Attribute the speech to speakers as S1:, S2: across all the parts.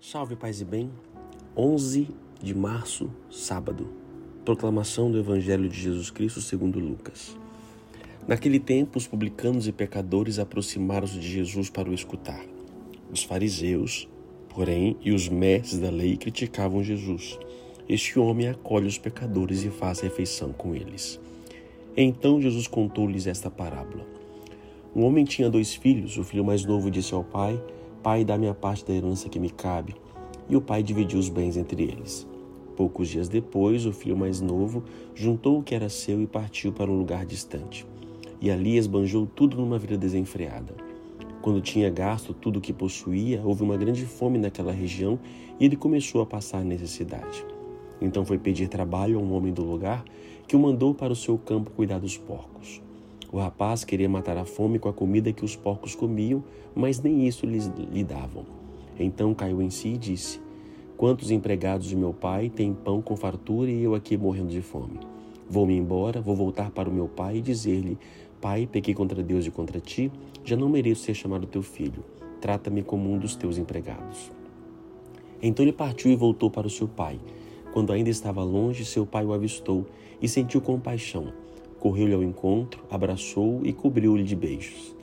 S1: Salve, paz e bem. 11 de março, sábado. Proclamação do Evangelho de Jesus Cristo segundo Lucas. Naquele tempo, os publicanos e pecadores aproximaram-se de Jesus para o escutar. Os fariseus, porém, e os mestres da lei criticavam Jesus. Este homem acolhe os pecadores e faz refeição com eles. Então Jesus contou-lhes esta parábola. Um homem tinha dois filhos. O filho mais novo disse ao pai: Pai, dá-me a parte da herança que me cabe. E o pai dividiu os bens entre eles. Poucos dias depois, o filho mais novo juntou o que era seu e partiu para um lugar distante. E ali esbanjou tudo numa vida desenfreada. Quando tinha gasto tudo o que possuía, houve uma grande fome naquela região e ele começou a passar necessidade. Então foi pedir trabalho a um homem do lugar que o mandou para o seu campo cuidar dos porcos. O rapaz queria matar a fome com a comida que os porcos comiam, mas nem isso lhes lhe davam. Então caiu em si e disse: Quantos empregados de meu pai têm pão com fartura e eu aqui morrendo de fome? Vou-me embora, vou voltar para o meu pai e dizer-lhe: Pai, pequei contra Deus e contra ti, já não mereço ser chamado teu filho. Trata-me como um dos teus empregados. Então ele partiu e voltou para o seu pai. Quando ainda estava longe, seu pai o avistou e sentiu compaixão Correu-lhe ao encontro, abraçou-o e cobriu-lhe de beijos.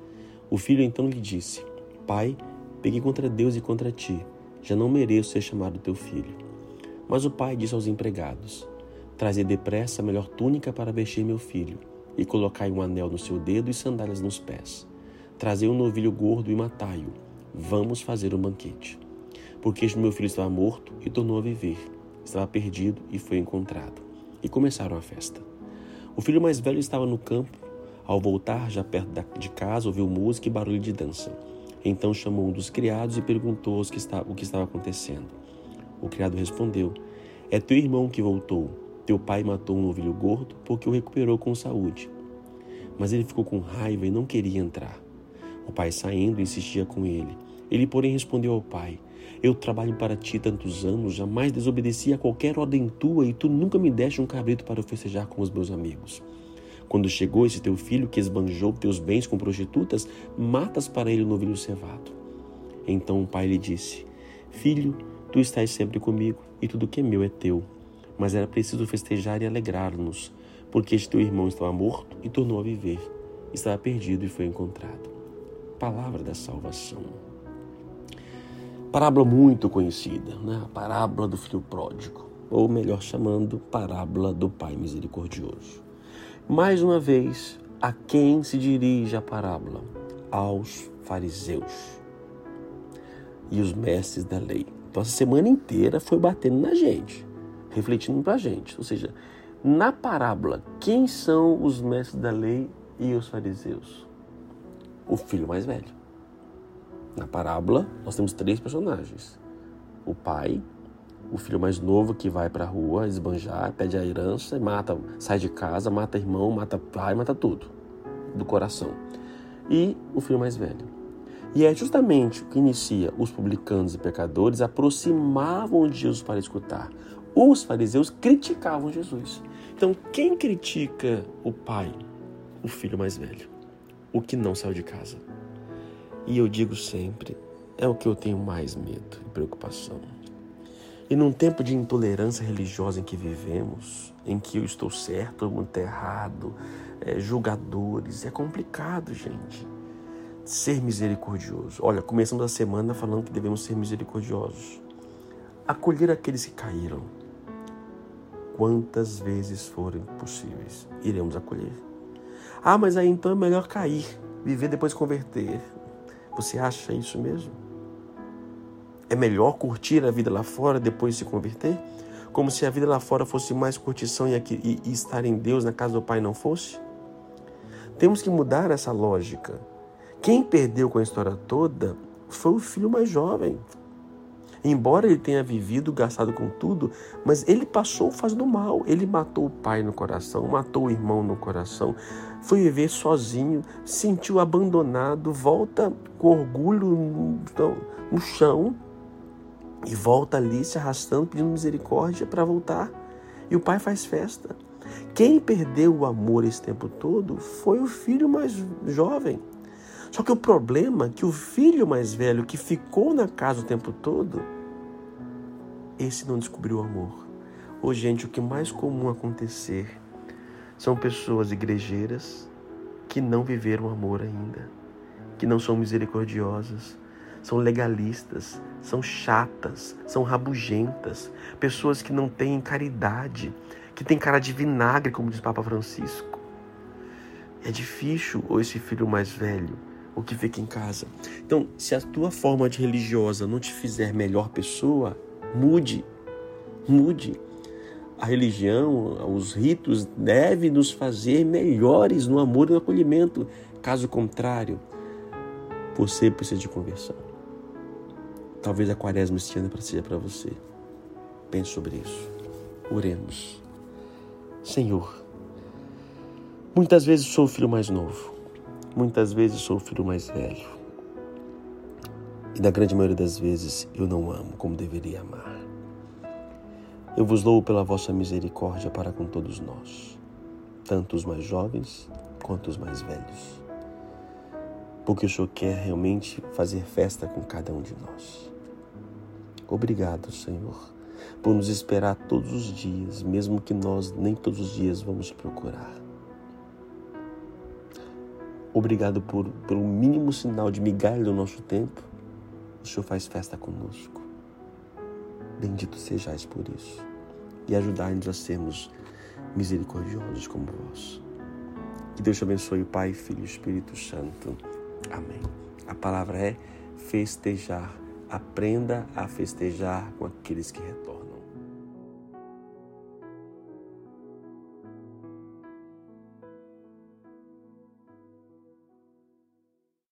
S1: O filho então lhe disse: Pai, peguei contra Deus e contra ti. Já não mereço ser chamado teu filho. Mas o pai disse aos empregados: Trazei depressa a melhor túnica para vestir meu filho, e colocai um anel no seu dedo e sandálias nos pés. Trazei um novilho gordo e matai-o. Vamos fazer um banquete. Porque este meu filho estava morto e tornou a viver. Estava perdido e foi encontrado. E começaram a festa. O filho mais velho estava no campo. Ao voltar, já perto de casa, ouviu música e barulho de dança. Então chamou um dos criados e perguntou que está, o que estava acontecendo. O criado respondeu: É teu irmão que voltou. Teu pai matou um novilho gordo porque o recuperou com saúde. Mas ele ficou com raiva e não queria entrar. O pai saindo insistia com ele. Ele, porém, respondeu ao pai: Eu trabalho para ti tantos anos, jamais desobedeci a qualquer ordem tua e tu nunca me deste um cabrito para festejar com os meus amigos. Quando chegou esse teu filho que esbanjou teus bens com prostitutas, matas para ele o novilho cevado. Então o pai lhe disse: Filho, tu estás sempre comigo e tudo que é meu é teu. Mas era preciso festejar e alegrar-nos, porque este teu irmão estava morto e tornou a viver, estava perdido e foi encontrado. Palavra da salvação. Parábola muito conhecida, né? a parábola do filho pródigo, ou melhor chamando, parábola do pai misericordioso. Mais uma vez, a quem se dirige a parábola? Aos fariseus e os mestres da lei. Então, a semana inteira foi batendo na gente, refletindo para a gente. Ou seja, na parábola, quem são os mestres da lei e os fariseus? O filho mais velho. Na parábola, nós temos três personagens: o pai, o filho mais novo que vai para a rua esbanjar, pede a herança, mata, sai de casa, mata irmão, mata pai, mata tudo do coração. E o filho mais velho. E é justamente o que inicia os publicanos e pecadores aproximavam de Jesus para escutar. Os fariseus criticavam Jesus. Então, quem critica o pai? O filho mais velho, o que não saiu de casa. E eu digo sempre, é o que eu tenho mais medo e preocupação. E num tempo de intolerância religiosa em que vivemos, em que eu estou certo, todo mundo errado, é, julgadores, é complicado, gente. Ser misericordioso. Olha, começamos a semana falando que devemos ser misericordiosos. Acolher aqueles que caíram. Quantas vezes forem possíveis, iremos acolher. Ah, mas aí então é melhor cair, viver depois converter. Você acha isso mesmo? É melhor curtir a vida lá fora depois se converter? Como se a vida lá fora fosse mais curtição e, aqui, e, e estar em Deus na casa do Pai não fosse? Temos que mudar essa lógica. Quem perdeu com a história toda foi o filho mais jovem. Embora ele tenha vivido, gastado com tudo, mas ele passou fazendo mal. Ele matou o pai no coração, matou o irmão no coração, foi viver sozinho, sentiu abandonado, volta com orgulho no, no chão e volta ali se arrastando, pedindo misericórdia para voltar. E o pai faz festa. Quem perdeu o amor esse tempo todo foi o filho mais jovem. Só que o problema é que o filho mais velho que ficou na casa o tempo todo esse não descobriu o amor. Hoje, gente, o que mais comum acontecer são pessoas igrejeiras que não viveram amor ainda, que não são misericordiosas, são legalistas, são chatas, são rabugentas, pessoas que não têm caridade, que têm cara de vinagre, como diz Papa Francisco. É difícil ou esse filho mais velho, o que fica em casa. Então, se a tua forma de religiosa não te fizer melhor pessoa, mude. Mude. A religião, os ritos devem nos fazer melhores no amor e no acolhimento. Caso contrário, você precisa de conversão. Talvez a quaresma este ano seja para você. Pense sobre isso. Oremos. Senhor, muitas vezes sou o filho mais novo, muitas vezes sou o filho mais velho. E na grande maioria das vezes eu não amo como deveria amar. Eu vos louvo pela vossa misericórdia para com todos nós, tanto os mais jovens quanto os mais velhos. Porque o Senhor quer realmente fazer festa com cada um de nós. Obrigado, Senhor, por nos esperar todos os dias, mesmo que nós nem todos os dias vamos procurar. Obrigado por, pelo mínimo sinal de migalha do nosso tempo. O Senhor faz festa conosco. Bendito sejais por isso. E ajudai-nos a sermos misericordiosos como vós. Que Deus te abençoe, Pai, Filho e Espírito Santo. Amém. A palavra é festejar aprenda a festejar com aqueles que retornam.